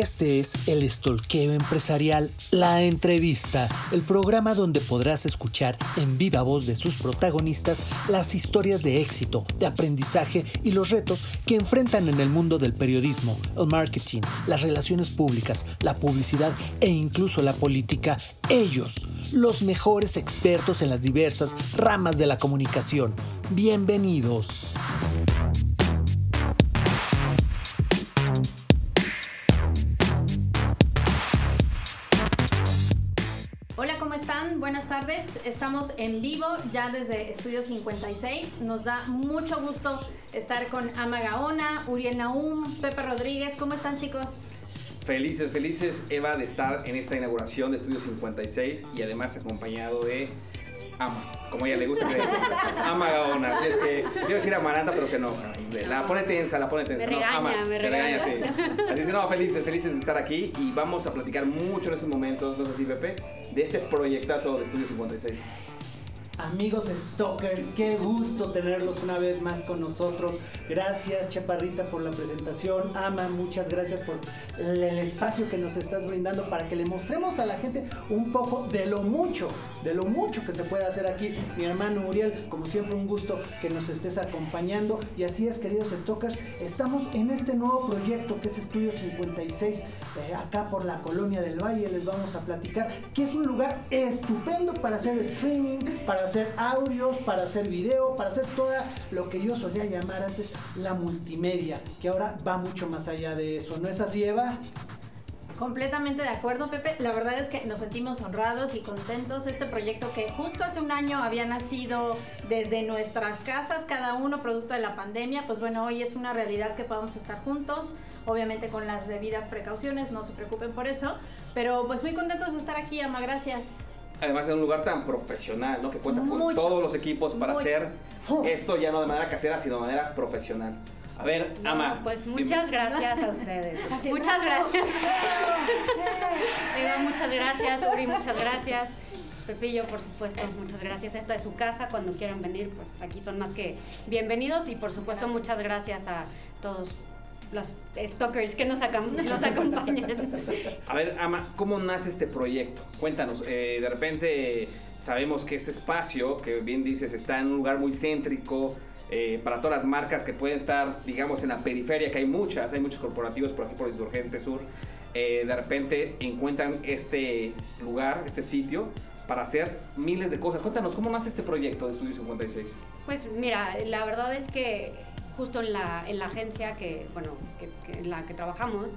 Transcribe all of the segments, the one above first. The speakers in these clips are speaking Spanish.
Este es El Estolqueo Empresarial, la entrevista, el programa donde podrás escuchar en viva voz de sus protagonistas las historias de éxito, de aprendizaje y los retos que enfrentan en el mundo del periodismo, el marketing, las relaciones públicas, la publicidad e incluso la política. Ellos, los mejores expertos en las diversas ramas de la comunicación. Bienvenidos. Tardes. Estamos en vivo ya desde Estudio 56. Nos da mucho gusto estar con Ama Gaona, Uriel Naum, Pepe Rodríguez. ¿Cómo están chicos? Felices, felices Eva de estar en esta inauguración de Estudio 56 y además acompañado de Ama, como ella le gusta que le Ama Gaona. Así es que quiero decir Amaranta, pero se enoja. La pone tensa, la pone tensa. Me regaña, me regaña. sí. Así es que no, felices, felices de estar aquí y vamos a platicar mucho en estos momentos, no sé si Pepe, de este proyectazo de Estudio 56. Amigos Stalkers, qué gusto tenerlos una vez más con nosotros. Gracias Chaparrita por la presentación. Ama, muchas gracias por el espacio que nos estás brindando para que le mostremos a la gente un poco de lo mucho, de lo mucho que se puede hacer aquí. Mi hermano Uriel, como siempre un gusto que nos estés acompañando. Y así es, queridos Stalkers, estamos en este nuevo proyecto que es Estudio 56, eh, acá por la Colonia del Valle. Les vamos a platicar que es un lugar estupendo para hacer streaming, para hacer audios, para hacer video, para hacer toda lo que yo solía llamar antes la multimedia, que ahora va mucho más allá de eso. ¿No es así, Eva? Completamente de acuerdo, Pepe. La verdad es que nos sentimos honrados y contentos. Este proyecto que justo hace un año había nacido desde nuestras casas, cada uno producto de la pandemia, pues bueno, hoy es una realidad que podamos estar juntos, obviamente con las debidas precauciones, no se preocupen por eso, pero pues muy contentos de estar aquí, Ama, gracias además en un lugar tan profesional, ¿no? Que cuenta con todos los equipos para hacer oh. esto ya no de manera casera, sino de manera profesional. A ver, Ama. Pues muchas gracias a ustedes. muchas gracias. Eva, muchas gracias. Uri, muchas gracias. Pepillo, por supuesto, muchas gracias. Esta es su casa. Cuando quieran venir, pues aquí son más que bienvenidos. Y por supuesto, muchas gracias a todos los stalkers que nos, nos acompañan. A ver, Ama, ¿cómo nace este proyecto? Cuéntanos, eh, de repente sabemos que este espacio, que bien dices, está en un lugar muy céntrico, eh, para todas las marcas que pueden estar, digamos, en la periferia, que hay muchas, hay muchos corporativos por aquí por Insurgente Sur, eh, de repente encuentran este lugar, este sitio, para hacer miles de cosas. Cuéntanos, ¿cómo nace este proyecto de Estudio 56? Pues mira, la verdad es que justo en la, en la agencia que, bueno, que, en la que trabajamos,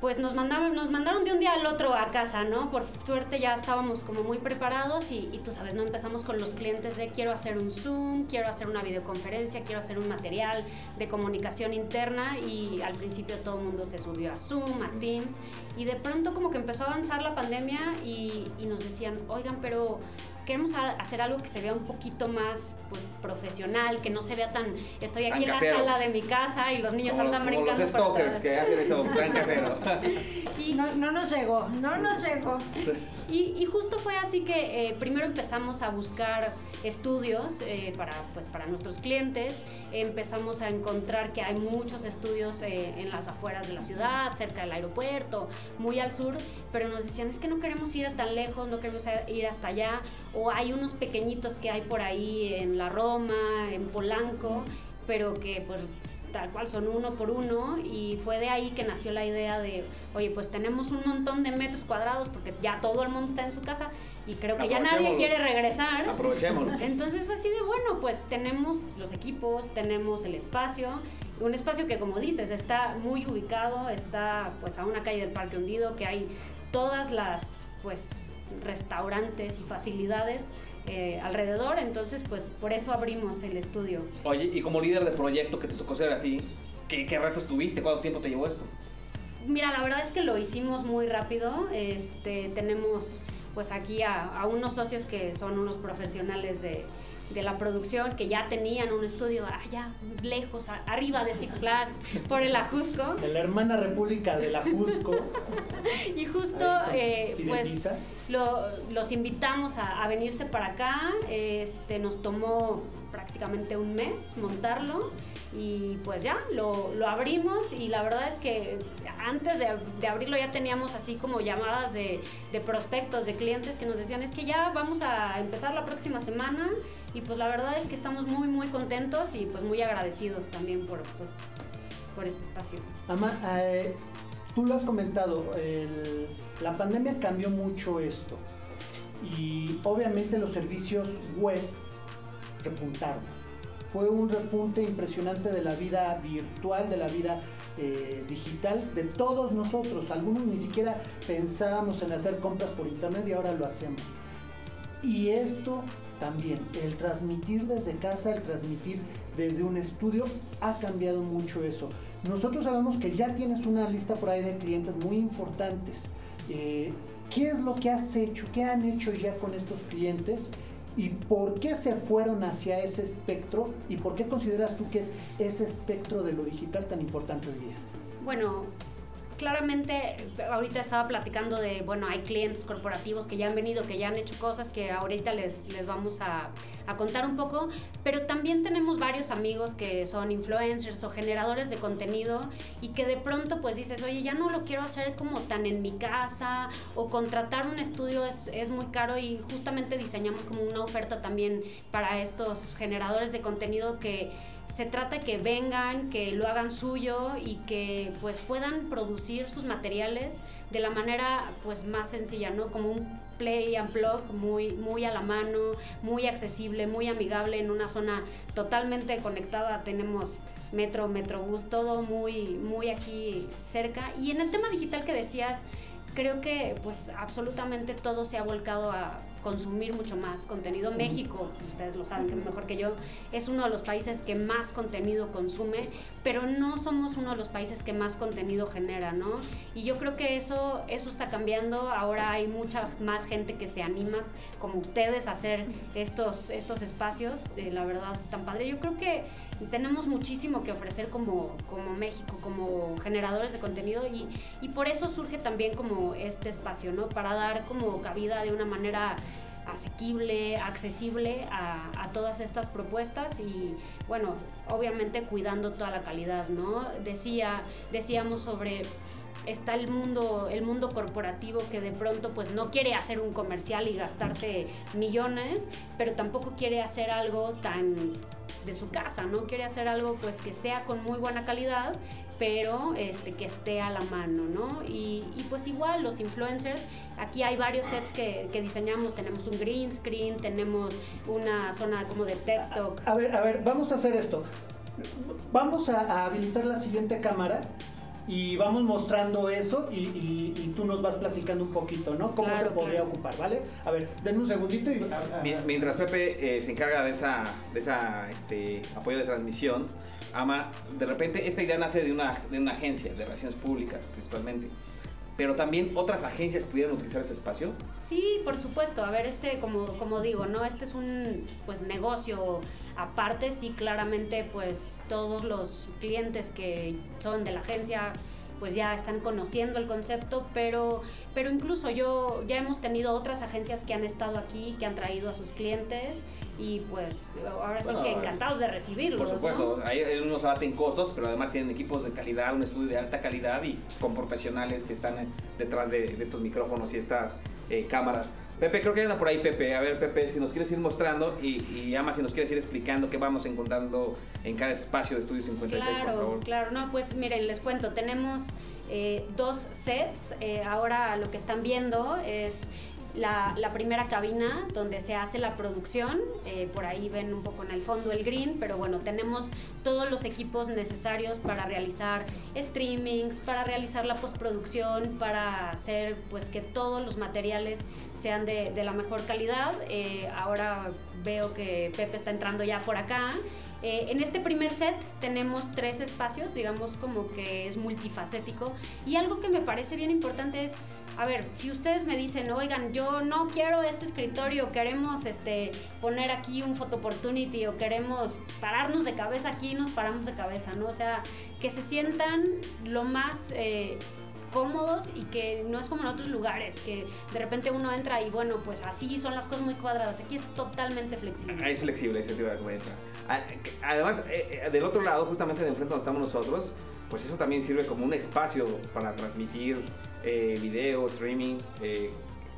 pues nos mandaron, nos mandaron de un día al otro a casa, ¿no? Por suerte ya estábamos como muy preparados y, y, tú sabes, ¿no? Empezamos con los clientes de quiero hacer un Zoom, quiero hacer una videoconferencia, quiero hacer un material de comunicación interna y al principio todo el mundo se subió a Zoom, a Teams y de pronto como que empezó a avanzar la pandemia y, y nos decían, oigan, pero queremos hacer algo que se vea un poquito más pues, profesional, que no se vea tan, estoy aquí en la sala de mi casa y los niños andan brincando. Como los stalkers que hacen eso, tan casero. y, no, no, nos llegó, no nos llegó. Y, y justo fue así que eh, primero empezamos a buscar estudios eh, para, pues, para nuestros clientes, empezamos a encontrar que hay muchos estudios eh, en las afueras de la ciudad, cerca del aeropuerto, muy al sur, pero nos decían es que no queremos ir tan lejos, no queremos ir hasta allá, o hay unos pequeñitos que hay por ahí en la Roma, en Polanco, pero que pues tal cual son uno por uno y fue de ahí que nació la idea de, oye, pues tenemos un montón de metros cuadrados porque ya todo el mundo está en su casa y creo que ya nadie quiere regresar. Aprovechémoslo. Entonces fue así de, bueno, pues tenemos los equipos, tenemos el espacio, un espacio que como dices está muy ubicado, está pues a una calle del Parque Hundido que hay todas las pues restaurantes y facilidades eh, alrededor, entonces pues por eso abrimos el estudio. Oye, y como líder de proyecto que te tocó ser a ti, ¿qué, qué retos tuviste? ¿Cuánto tiempo te llevó esto? Mira, la verdad es que lo hicimos muy rápido. Este, tenemos pues aquí a, a unos socios que son unos profesionales de, de la producción que ya tenían un estudio allá lejos, arriba de Six Flags, por el Ajusco. En la hermana república del Ajusco. y justo, eh, pues, lo, los invitamos a, a, venirse para acá. Este, nos tomó prácticamente un mes montarlo y pues ya lo, lo abrimos y la verdad es que antes de, abrirlo ya teníamos así como llamadas de, prospectos, de clientes que nos decían es que ya vamos a empezar la próxima semana y pues la verdad es que estamos muy muy contentos y pues muy agradecidos también por, pues, por este espacio. Ama, eh, tú lo has comentado, la pandemia cambió mucho esto y obviamente los servicios web repuntaron. Fue un repunte impresionante de la vida virtual, de la vida eh, digital de todos nosotros. Algunos ni siquiera pensábamos en hacer compras por internet y ahora lo hacemos. Y esto también, el transmitir desde casa, el transmitir desde un estudio, ha cambiado mucho eso. Nosotros sabemos que ya tienes una lista por ahí de clientes muy importantes. Eh, ¿Qué es lo que has hecho? ¿Qué han hecho ya con estos clientes? ¿Y por qué se fueron hacia ese espectro? ¿Y por qué consideras tú que es ese espectro de lo digital tan importante hoy día? Bueno, claramente ahorita estaba platicando de, bueno, hay clientes corporativos que ya han venido, que ya han hecho cosas que ahorita les, les vamos a, a, contar un poco, pero también tenemos varios amigos que son influencers o generadores de contenido y que de pronto pues dices, oye, ya no lo quiero hacer como tan en mi casa o contratar un estudio es, es muy caro y justamente diseñamos como una oferta también para estos generadores de contenido que se trata que vengan, que lo hagan suyo y que pues puedan producir sus materiales de la manera pues más sencilla, ¿no? Como un play and plug muy, muy a la mano, muy accesible, muy amigable en una zona totalmente conectada. Tenemos metro, metrobús, todo muy, muy aquí cerca. Y en el tema digital que decías, creo que pues absolutamente todo se ha volcado a consumir mucho más contenido. México, ustedes lo saben que mejor que yo, es uno de los países que más contenido consume, pero no somos uno de los países que más contenido genera, ¿no? Y yo creo que eso, eso está cambiando. Ahora hay mucha más gente que se anima, como ustedes, a hacer estos, estos espacios, eh, la verdad, tan padre. Yo creo que tenemos muchísimo que ofrecer como, como México, como generadores de contenido y, y por eso surge también como este espacio, ¿no? Para dar como cabida de una manera asequible, accesible a, a, todas estas propuestas y bueno, obviamente cuidando toda la calidad, ¿no? Decía, decíamos sobre está el mundo, el mundo corporativo que de pronto pues no quiere hacer un comercial y gastarse millones, pero tampoco quiere hacer algo tan de su casa, ¿no? Quiere hacer algo pues que sea con muy buena calidad, pero este, que esté a la mano, ¿no? Y, y pues igual los influencers, aquí hay varios sets que, que, diseñamos, tenemos un green screen, tenemos una zona como de TED Talk. A, a ver, a ver, vamos a hacer esto. Vamos a, a habilitar la siguiente cámara y vamos mostrando eso y, y, y, tú nos vas platicando un poquito, ¿no? Cómo claro, se podría claro. ocupar, ¿vale? A ver, denme un segundito y... A, a, Mientras Pepe eh, se encarga de esa, de esa este, apoyo de transmisión, Ama, de repente esta idea nace de una, de una agencia de relaciones públicas principalmente pero también otras agencias pudieran utilizar este espacio? Sí, por supuesto. A ver, este, como, como digo, ¿no? Este es un pues negocio aparte, sí, claramente, pues todos los clientes que son de la agencia pues ya están conociendo el concepto, pero, pero incluso yo ya hemos tenido otras agencias que han estado aquí, que han traído a sus clientes y pues ahora bueno, sí que encantados de recibirlos. Por supuesto, ¿no? ahí unos abaten costos, pero además tienen equipos de calidad, un estudio de alta calidad y con profesionales que están detrás de, de estos micrófonos y estas eh, cámaras. Pepe, creo que anda por ahí Pepe. A ver, Pepe, si nos quieres ir mostrando y, y Ama, si nos quieres ir explicando qué vamos encontrando en cada espacio de Estudio 56, claro, por favor. Claro, no, pues miren, les cuento, tenemos eh, dos sets. Eh, ahora lo que están viendo es la, la, primera cabina donde se hace la producción. Eh, por ahí ven un poco en el fondo el green, pero bueno, tenemos todos los equipos necesarios para realizar streamings, para realizar la postproducción, para hacer pues que todos los materiales sean de, de la mejor calidad. Eh, ahora veo que Pepe está entrando ya por acá. Eh, en este primer set tenemos tres espacios, digamos como que es multifacético. Y algo que me parece bien importante es a ver, si ustedes me dicen, oigan, yo no quiero este escritorio, queremos este, poner aquí un photo opportunity o queremos pararnos de cabeza aquí, nos paramos de cabeza, ¿no? O sea, que se sientan lo más... Eh, cómodos y que no es como en otros lugares, que de repente uno entra y bueno, pues así son las cosas muy cuadradas. Aquí es totalmente flexible. Es flexible, ese tipo de cuenta. Además, eh, eh, del otro lado, justamente de enfrente donde estamos nosotros, pues eso también sirve como un espacio para transmitir eh, video, streaming, eh,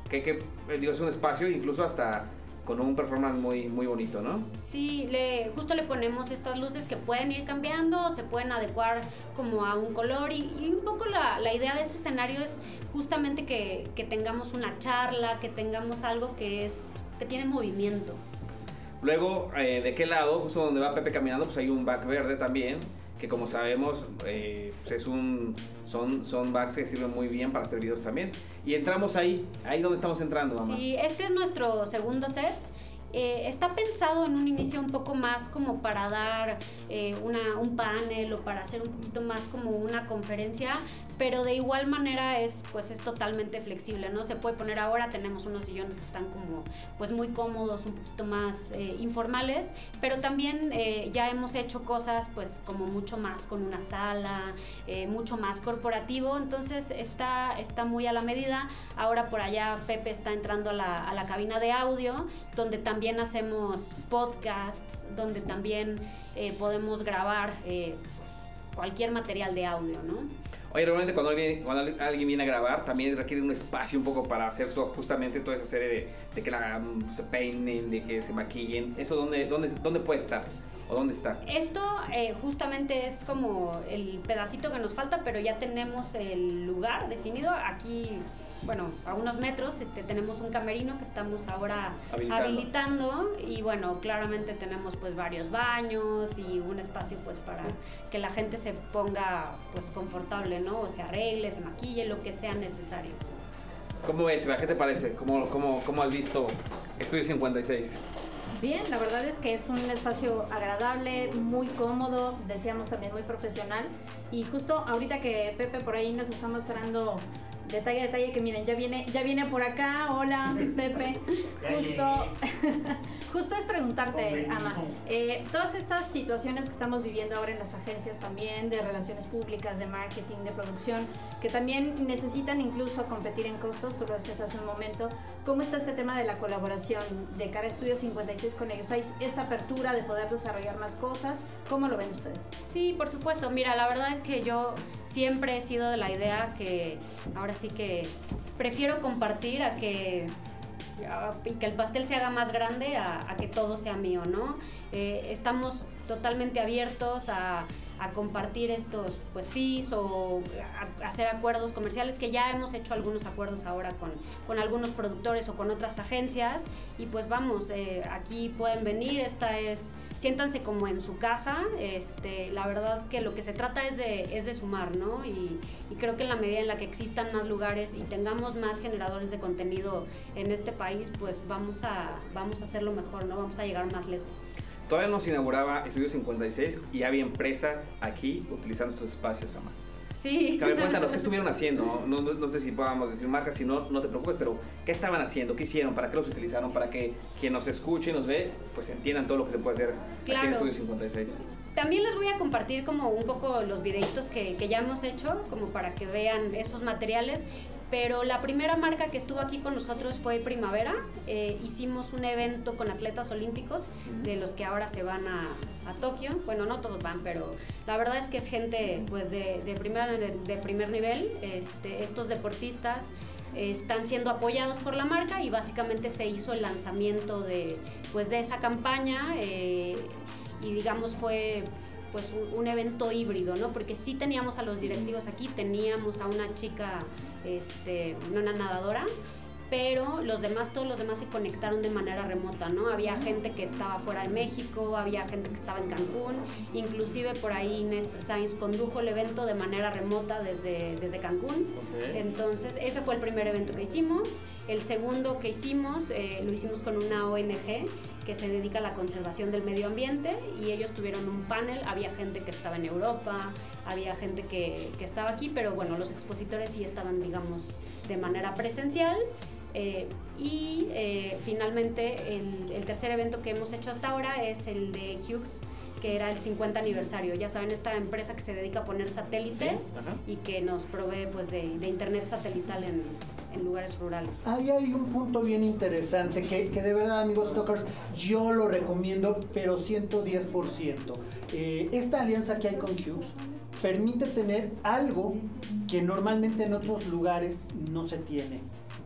que, que digo, es un espacio incluso hasta con un performance muy, muy bonito, ¿no? Sí, le, justo le ponemos estas luces que pueden ir cambiando, se pueden adecuar como a un color y, y un poco la, la, idea de ese escenario es justamente que, que, tengamos una charla, que tengamos algo que, es, que tiene movimiento. Luego, eh, ¿de qué lado? Justo donde va Pepe caminando, pues hay un back verde también que como sabemos eh, pues es un, son, son backs que sirven muy bien para hacer videos también. Y entramos ahí, ahí donde estamos entrando, mamá. Sí, este es nuestro segundo set. Eh, está pensado en un inicio un poco más como para dar eh, una, un panel o para hacer un poquito más como una conferencia, pero de igual manera es pues es totalmente flexible, ¿no? Se puede poner ahora, tenemos unos sillones que están como pues muy cómodos, un poquito más eh, informales, pero también eh, ya hemos hecho cosas pues como mucho más con una sala, eh, mucho más corporativo, entonces está, está muy a la medida. Ahora por allá Pepe está entrando a la, a la cabina de audio, donde también hacemos podcasts, donde también podemos grabar pues, cualquier material de audio, ¿no? Oye, realmente cuando alguien, cuando alguien viene a grabar, también requiere un espacio un poco para hacer todo, justamente toda esa serie de, de que la, mm, se peinen, de que se maquillen. ¿Eso dónde, dónde, dónde puede estar? ¿O dónde está? Esto eh, justamente es como el pedacito que nos falta, pero ya tenemos el lugar definido. Aquí bueno, a unos metros este, tenemos un camerino que estamos ahora habilitando. habilitando. y bueno, claramente tenemos pues varios baños y un espacio pues para que la gente se ponga pues confortable, ¿no? O se arregle, se maquille, lo que sea necesario. ¿Cómo es? ¿Qué te parece? ¿Cómo, cómo, cómo has visto Estudio 56? Bien, la verdad es que es un espacio agradable, muy cómodo, decíamos también muy profesional. Y justo ahorita que Pepe por ahí nos está mostrando detalle detalle que miren, ya viene, ya viene por acá. Hola, Pepe. Justo, justo es preguntarte, Ama, eh, todas estas situaciones que estamos viviendo ahora en las agencias también, de relaciones públicas, de marketing, de producción, que también necesitan incluso competir en costos, tú lo decías hace un momento, ¿cómo está este tema de la colaboración de cara a Estudio 56 con ellos? ¿Hay esta apertura de poder desarrollar más cosas? ¿Cómo lo ven ustedes? Sí, por supuesto. Mira, la verdad es que yo siempre he sido de la idea que ahora Así que prefiero compartir a que y que el pastel se haga más grande a, que todo sea mío, ¿no? Eh, estamos totalmente abiertos a, a, compartir estos pues fees o a, hacer acuerdos comerciales que ya hemos hecho algunos acuerdos ahora con, con algunos productores o con otras agencias y pues vamos, eh, aquí pueden venir, esta es siéntanse como en su casa. Este, la verdad que lo que se trata es de, es de sumar, ¿no? Y, y, creo que en la medida en la que existan más lugares y tengamos más generadores de contenido en este país, pues vamos a, vamos a hacerlo mejor, ¿no? Vamos a llegar más lejos. Todavía no se inauguraba Estudio 56 y había empresas aquí utilizando estos espacios, Amar. Sí. Cabe, cuéntanos, ¿qué estuvieron haciendo? No, no, no, sé si podamos decir marcas, si no, no te preocupes, pero ¿qué estaban haciendo? ¿Qué hicieron? ¿Para qué los utilizaron? Para que quien nos escuche y nos ve, pues entiendan todo lo que se puede hacer claro. aquí en Estudio 56. También les voy a compartir como un poco los videitos que, que ya hemos hecho, como para que vean esos materiales, pero la primera marca que estuvo aquí con nosotros fue Primavera. Eh, hicimos un evento con atletas olímpicos, de los que ahora se van a, a, Tokio. Bueno, no todos van, pero la verdad es que es gente pues, de, de, primer, de, de primer nivel. Este, estos deportistas eh, están siendo apoyados por la marca y básicamente se hizo el lanzamiento de, pues, de esa campaña eh, y digamos fue pues un, un, evento híbrido, ¿no? Porque sí teníamos a los directivos aquí, teníamos a una chica, este, una nadadora, pero los demás, todos los demás se conectaron de manera remota, ¿no? Había gente que estaba fuera de México, había gente que estaba en Cancún, inclusive por ahí Inés Sainz condujo el evento de manera remota desde, desde Cancún. Okay. Entonces, ese fue el primer evento que hicimos. El segundo que hicimos, eh, lo hicimos con una ONG que se dedica a la conservación del medio ambiente y ellos tuvieron un panel, había gente que estaba en Europa, había gente que, que estaba aquí, pero bueno, los expositores sí estaban, digamos, de manera presencial. Eh, y eh, finalmente el, el, tercer evento que hemos hecho hasta ahora es el de Hughes que era el 50 aniversario. Ya saben, esta empresa que se dedica a poner satélites y que nos provee pues, de, de internet satelital en, en, lugares rurales. Ahí hay un punto bien interesante que, que de verdad, amigos Talkers, yo lo recomiendo, pero 110%. Eh, esta alianza que hay con Hughes permite tener algo que normalmente en otros lugares no se tiene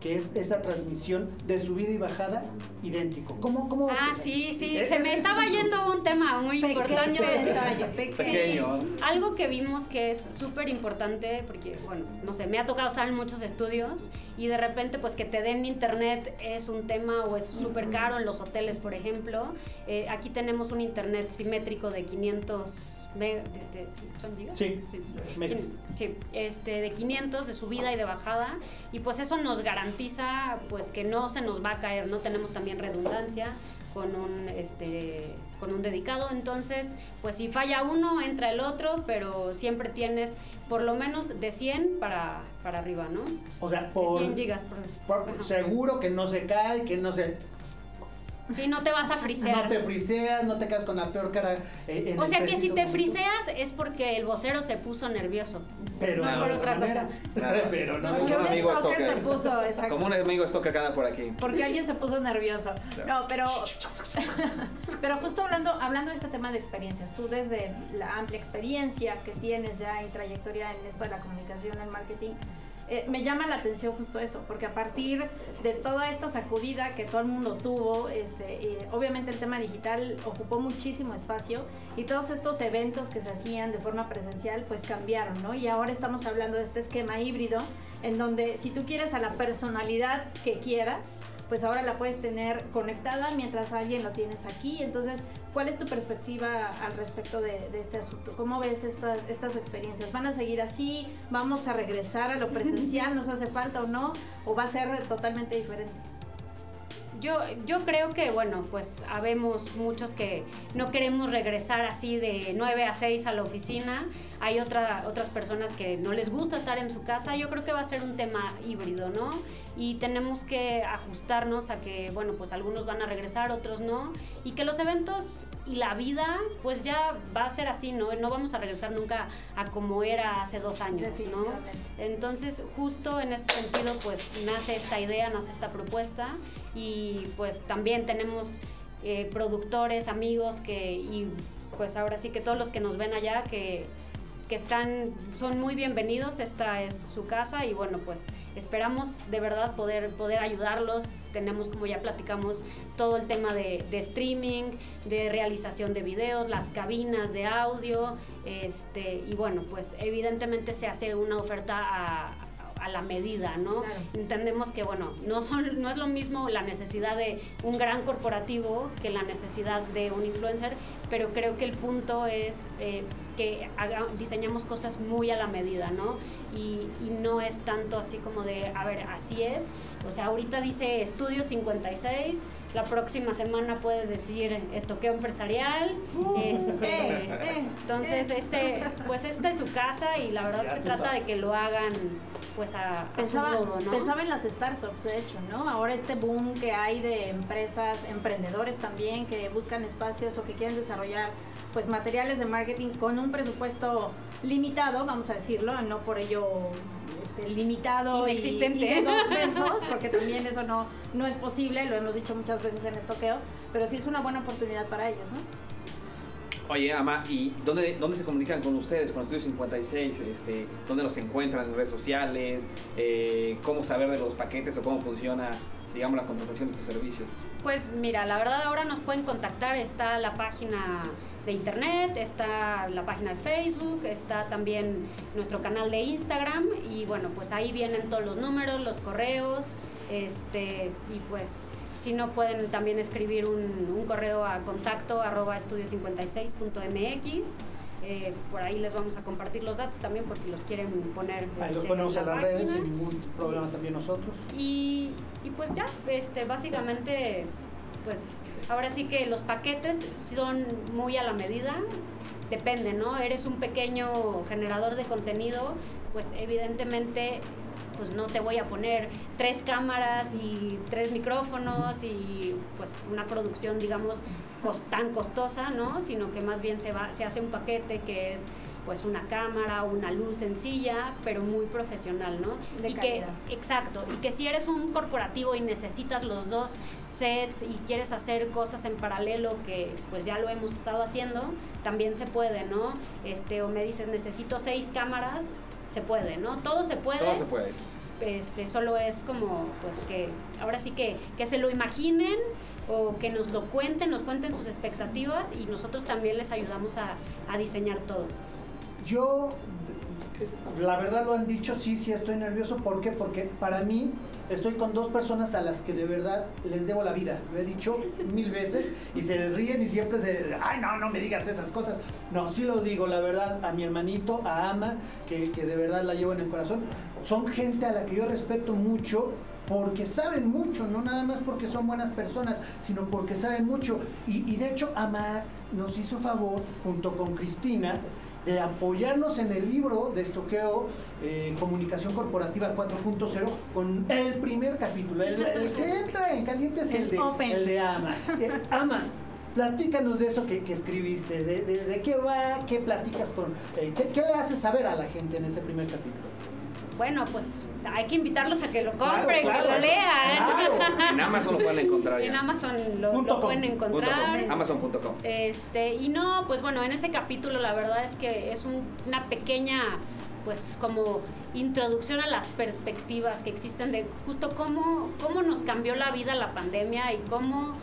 que es esa transmisión de subida y bajada idéntico. ¿Cómo, cómo ah, sí, sí, se me estaba yendo un tema muy importante. Detalle, pequeño. algo que vimos que es súper importante, porque, bueno, no sé, me ha tocado estar en muchos estudios y de repente, pues que te den internet es un tema o es súper caro en los hoteles, por ejemplo. Eh, aquí tenemos un internet simétrico de 500 este, ¿son gigas? Sí, sí. sí, este, de 500 de subida y de bajada y pues eso nos garantiza pues que no se nos va a caer, no tenemos también redundancia con un este con un dedicado, entonces pues si falla uno entra el otro, pero siempre tienes por lo menos de 100 para, para arriba, ¿no? O sea, por, 100 gigas por, seguro que no se cae, que no se Sí, no te vas a frisear. No te friseas, no te quedas con la peor cara. Eh, en o sea que si te friseas es porque el vocero se puso nervioso. Pero no, por otra cosa. pero no. Porque un amigo stalker se puso, exacto. Como un amigo stalker que anda por aquí. Porque alguien se puso nervioso. No, pero. pero justo hablando, hablando de este tema de experiencias, tú desde la amplia experiencia que tienes ya y trayectoria en esto de la comunicación, el marketing eh, me llama la atención justo eso, porque a partir de toda esta sacudida que todo el mundo tuvo, este, eh, obviamente el tema digital ocupó muchísimo espacio y todos estos eventos que se hacían de forma presencial pues cambiaron, ¿no? Y ahora estamos hablando de este esquema híbrido en donde si tú quieres a la personalidad que quieras, pues ahora la puedes tener conectada mientras alguien lo tienes aquí. Entonces, ¿cuál es tu perspectiva al respecto de, este asunto? ¿Cómo ves estas, estas experiencias? ¿Van a seguir así? ¿Vamos a regresar a lo presencial? ¿Nos hace falta o no? ¿O va a ser totalmente diferente? Yo, yo creo que, bueno, pues habemos muchos que no queremos regresar así de 9 a 6 a la oficina. Hay otra, otras personas que no les gusta estar en su casa. Yo creo que va a ser un tema híbrido, ¿no? Y tenemos que ajustarnos a que, bueno, pues algunos van a regresar, otros no. Y que los eventos y la vida pues ya va a ser así, ¿no? No vamos a regresar nunca a como era hace dos años, ¿no? Entonces justo en ese sentido pues nace esta idea, nace esta propuesta y pues también tenemos eh, productores, amigos que y pues ahora sí que todos los que nos ven allá que que están, son muy bienvenidos, esta es su casa y bueno, pues esperamos de verdad poder, poder ayudarlos. Tenemos, como ya platicamos, todo el tema de, de streaming, de realización de videos, las cabinas de audio, este, y bueno, pues evidentemente se hace una oferta a, a la medida, ¿no? Entendemos que, bueno, no, son, no es lo mismo la necesidad de un gran corporativo que la necesidad de un influencer, pero creo que el punto es eh, que diseñamos cosas muy a la medida, ¿no? Y, y, no es tanto así como de, a ver, así es. O sea, ahorita dice estudio 56, la próxima semana puede decir estoqueo empresarial. Uh, este, eh, eh, entonces, este, pues esta es su casa y la verdad se trata de que lo hagan pues a, pensaba, su modo, ¿no? Pensaba en las startups, de hecho, ¿no? Ahora este boom que hay de empresas, emprendedores también que buscan espacios o que quieren desarrollar pues materiales de marketing con un presupuesto limitado, vamos a decirlo, no por ello este, limitado y, y, de dos pesos, porque también eso no, no es posible, lo hemos dicho muchas veces en estoqueo, pero sí es una buena oportunidad para ellos, ¿no? Oye, Ama, ¿y dónde, dónde se comunican con ustedes, con Estudio 56? Este, ¿Dónde los encuentran en redes sociales? Eh, ¿Cómo saber de los paquetes o cómo funciona, digamos, la contratación de estos servicios? Pues mira, la verdad ahora nos pueden contactar, está la página de internet, está la página de Facebook, está también nuestro canal de Instagram y bueno, pues ahí vienen todos los números, los correos, este, y pues si no, pueden también escribir un, correo a contacto arroba estudio56.mx. Eh, por ahí les vamos a compartir los datos también por si los quieren poner. Ahí los este, ponemos en, las redes sin ningún problema también nosotros. Y, y pues ya, este, básicamente, pues ahora sí que los paquetes son muy a la medida. Depende, ¿no? Eres un pequeño generador de contenido, pues evidentemente pues no te voy a poner tres cámaras y tres micrófonos y pues una producción, digamos, tan costosa, ¿no? Sino que más bien se, va, se hace un paquete que es pues una cámara, una luz sencilla, pero muy profesional, ¿no? De y calidad. que exacto, y que si eres un corporativo y necesitas los dos sets y quieres hacer cosas en paralelo que pues ya lo hemos estado haciendo, también se puede, ¿no? Este o me dices, "Necesito seis cámaras", se puede, ¿no? Todo se puede. Todo se puede. Este, solo es como pues que ahora sí que que se lo imaginen o que nos lo cuenten, nos cuenten sus expectativas y nosotros también les ayudamos a, a diseñar todo. Yo, la verdad lo han dicho, sí, sí estoy nervioso. ¿Por qué? Porque para mí estoy con dos personas a las que de verdad les debo la vida. Lo he dicho mil veces y se ríen y siempre se... Ay, no, no me digas esas cosas. No, sí lo digo, la verdad, a mi hermanito, a Ama, que, que de verdad la llevo en el corazón. Son gente a la que yo respeto mucho porque saben mucho, no nada más porque son buenas personas, sino porque saben mucho. Y, y de hecho, Ama nos hizo favor, junto con Cristina, de apoyarnos en el libro de estoqueo eh, Comunicación Corporativa 4.0 con el primer capítulo. El, el que entra en caliente es el, El de, open. el de Ama. Eh, Ama, platícanos de eso que, que escribiste, de, de- de qué va, qué platicas con, eh, qué, qué le haces saber a la gente en ese primer capítulo. Bueno, pues hay que invitarlos a que lo compren, claro, que lo eso. lean. Claro. En Amazon lo pueden encontrar ya. En Amazon lo, Punto lo com. pueden Punto encontrar. com, Amazon.com. Este, y no, pues bueno, en ese capítulo la verdad es que es un- una pequeña, pues como introducción a las perspectivas que existen de justo cómo, cómo nos cambió la vida la pandemia y cómo,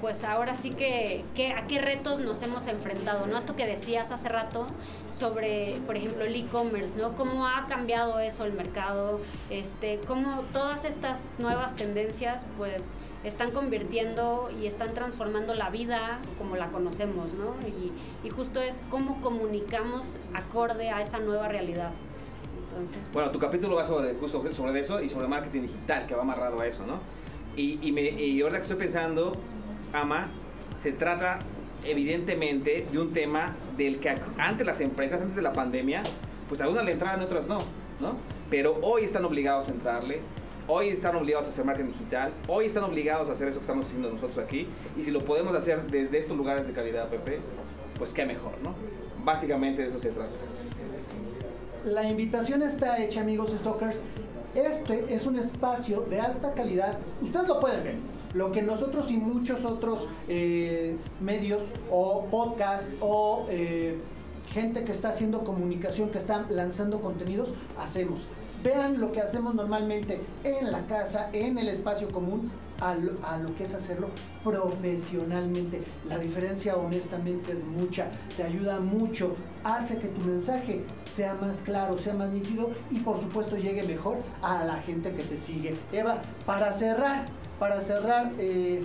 pues ahora sí que, que a qué retos nos hemos enfrentado, ¿no? Esto que decías hace rato sobre, por ejemplo, el e-commerce, ¿no? Cómo ha cambiado eso el mercado, este, cómo todas estas nuevas tendencias, pues están convirtiendo y están transformando la vida como la conocemos, ¿no? Y, justo es cómo comunicamos acorde a esa nueva realidad. Entonces, Bueno, tu capítulo va sobre, justo sobre eso y sobre marketing digital, que va amarrado a eso, ¿no? Y ahora que estoy pensando, Ama, se trata evidentemente de un tema del que antes las empresas, antes de la pandemia, pues algunas le entraban otras no, ¿no? Pero hoy están obligados a entrarle, hoy están obligados a hacer marketing digital, hoy están obligados a hacer eso que estamos haciendo nosotros aquí, y si lo podemos hacer desde estos lugares de calidad, Pepe, pues qué mejor, ¿no? Básicamente de eso se trata. La invitación está hecha, amigos Stalkers. Este es un espacio de alta calidad. Ustedes lo pueden ver. Lo que nosotros y muchos otros eh, medios o podcast o eh, gente que está haciendo comunicación, que está lanzando contenidos, hacemos. Vean lo que hacemos normalmente en la casa, en el espacio común, a lo, a lo que es hacerlo profesionalmente. La diferencia honestamente es mucha, te ayuda mucho, hace que tu mensaje sea más claro, sea más nítido y por supuesto llegue mejor a la gente que te sigue. Eva, para cerrar, para cerrar, eh,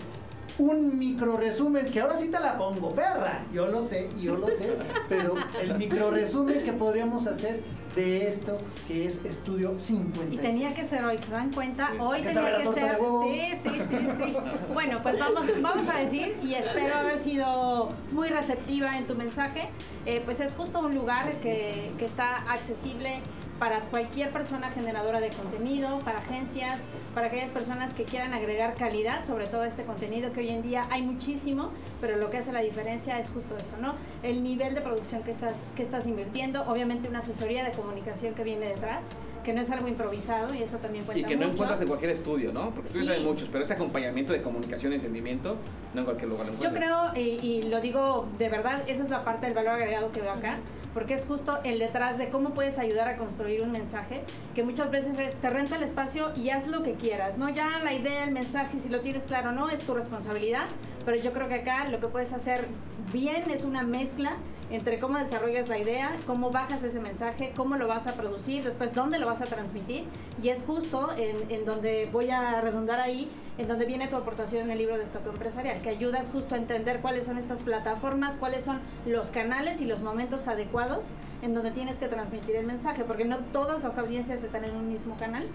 un micro resumen, que ahora sí te la pongo, perra, yo lo sé, yo lo sé, pero el micro resumen que podríamos hacer de esto que es Estudio 50. Y tenía que ser hoy, ¿se dan cuenta? Sí. Hoy tenía que ser. Sí, sí, sí, sí. Bueno, pues vamos, vamos a decir, y espero haber sido muy receptiva en tu mensaje, eh, pues es justo un lugar que, que está accesible para cualquier persona generadora de contenido, para agencias, para aquellas personas que quieran agregar calidad sobre todo este contenido que hoy en día hay muchísimo, pero lo que hace la diferencia es justo eso, ¿no? El nivel de producción que estás, que estás invirtiendo, obviamente una asesoría de comunicación que viene detrás, que no es algo improvisado y eso también cuenta Y que no mucho. encuentras en cualquier estudio, ¿no? Porque estudios Sí. hay muchos, pero ese acompañamiento de comunicación y entendimiento, no en cualquier lugar lo Yo encuentras. creo, y, y lo digo de verdad, esa es la parte del valor agregado que veo acá, porque es justo el detrás de cómo puedes ayudar a construir un mensaje, que muchas veces es, te rento el espacio y haz lo que quieras, ¿no? Ya la idea, el mensaje, si lo tienes claro no, es tu responsabilidad, pero yo creo que acá lo que puedes hacer bien es una mezcla entre cómo desarrollas la idea, cómo bajas ese mensaje, cómo lo vas a producir, después dónde lo vas a transmitir, y es justo en, en donde voy a redundar ahí, en donde viene tu aportación en el libro de Estoque Empresarial, que ayudas justo a entender cuáles son estas plataformas, cuáles son los canales y los momentos adecuados en donde tienes que transmitir el mensaje, porque no todas las audiencias están en un mismo canal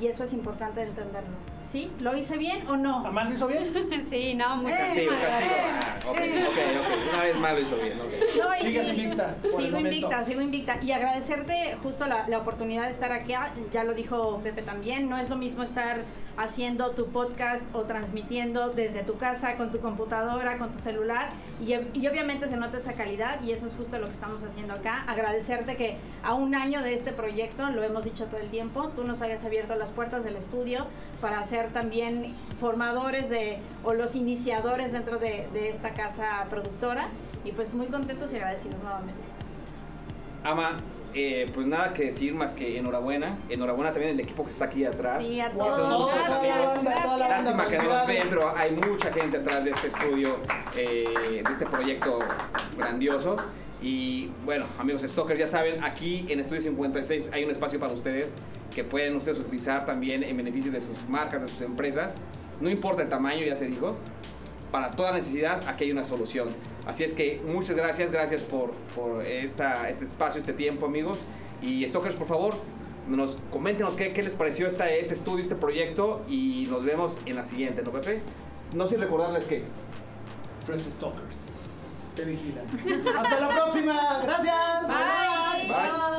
y eso es importante entenderlo. ¿Sí? ¿Lo hice bien o no? ¿Amal lo hizo bien? sí, no, muchas Eh, Castigo, castigo. Ah, ok, ok, ok. Una vez más lo hizo bien. No, y- Sigues invicta, por el Sigo momento. invicta, sigo invicta. Y agradecerte justo la, la oportunidad de estar aquí. Ah, Ya lo dijo Pepe también. No es lo mismo estar haciendo tu podcast o transmitiendo desde tu casa, con tu computadora, con tu celular. Y, obviamente se nota esa calidad y eso es justo lo que estamos haciendo acá. Agradecerte que a un año de este proyecto, lo hemos dicho todo el tiempo, tú nos hayas abierto las puertas del estudio para ser también formadores de o los iniciadores dentro de, de esta casa productora. Y pues muy contentos y agradecidos nuevamente. Ama, eh, pues nada que decir más que enhorabuena. Enhorabuena también al equipo que está aquí atrás. Sí, a todos. nuestros Gracias, gracias. Lástima que no nos ven, pero hay mucha gente atrás de este estudio, eh, de este proyecto grandioso. Y bueno, amigos Stalkers, ya saben, aquí en Estudio 56 hay un espacio para ustedes que pueden ustedes utilizar también en beneficio de sus marcas, de sus empresas. No importa el tamaño, ya se dijo. Para toda necesidad, aquí hay una solución. Así es que muchas gracias, gracias por, por esta, este espacio, este tiempo, amigos. Y Stalkers, por favor, nos coméntenos qué, qué les pareció esta, este estudio, este proyecto. Y nos vemos en la siguiente, ¿no, Pepe? No sin recordarles que Tres Stalkers. Te vigilan. Hasta la próxima. Gracias. Bye. Bye.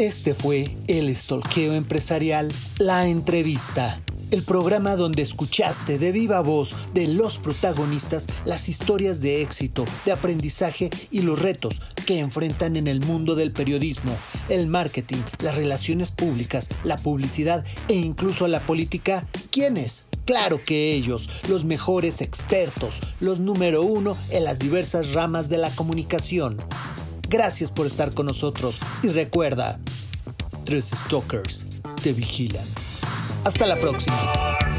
Este fue el Estolqueo Empresarial, la entrevista. El programa donde escuchaste de viva voz de los protagonistas las historias de éxito, de aprendizaje y los retos que enfrentan en el mundo del periodismo, el marketing, las relaciones públicas, la publicidad e incluso la política. ¿Quiénes? Claro que ellos, los mejores expertos, los número uno en las diversas ramas de la comunicación. Gracias por estar con nosotros y recuerda, tres stalkers te vigilan. Hasta la próxima.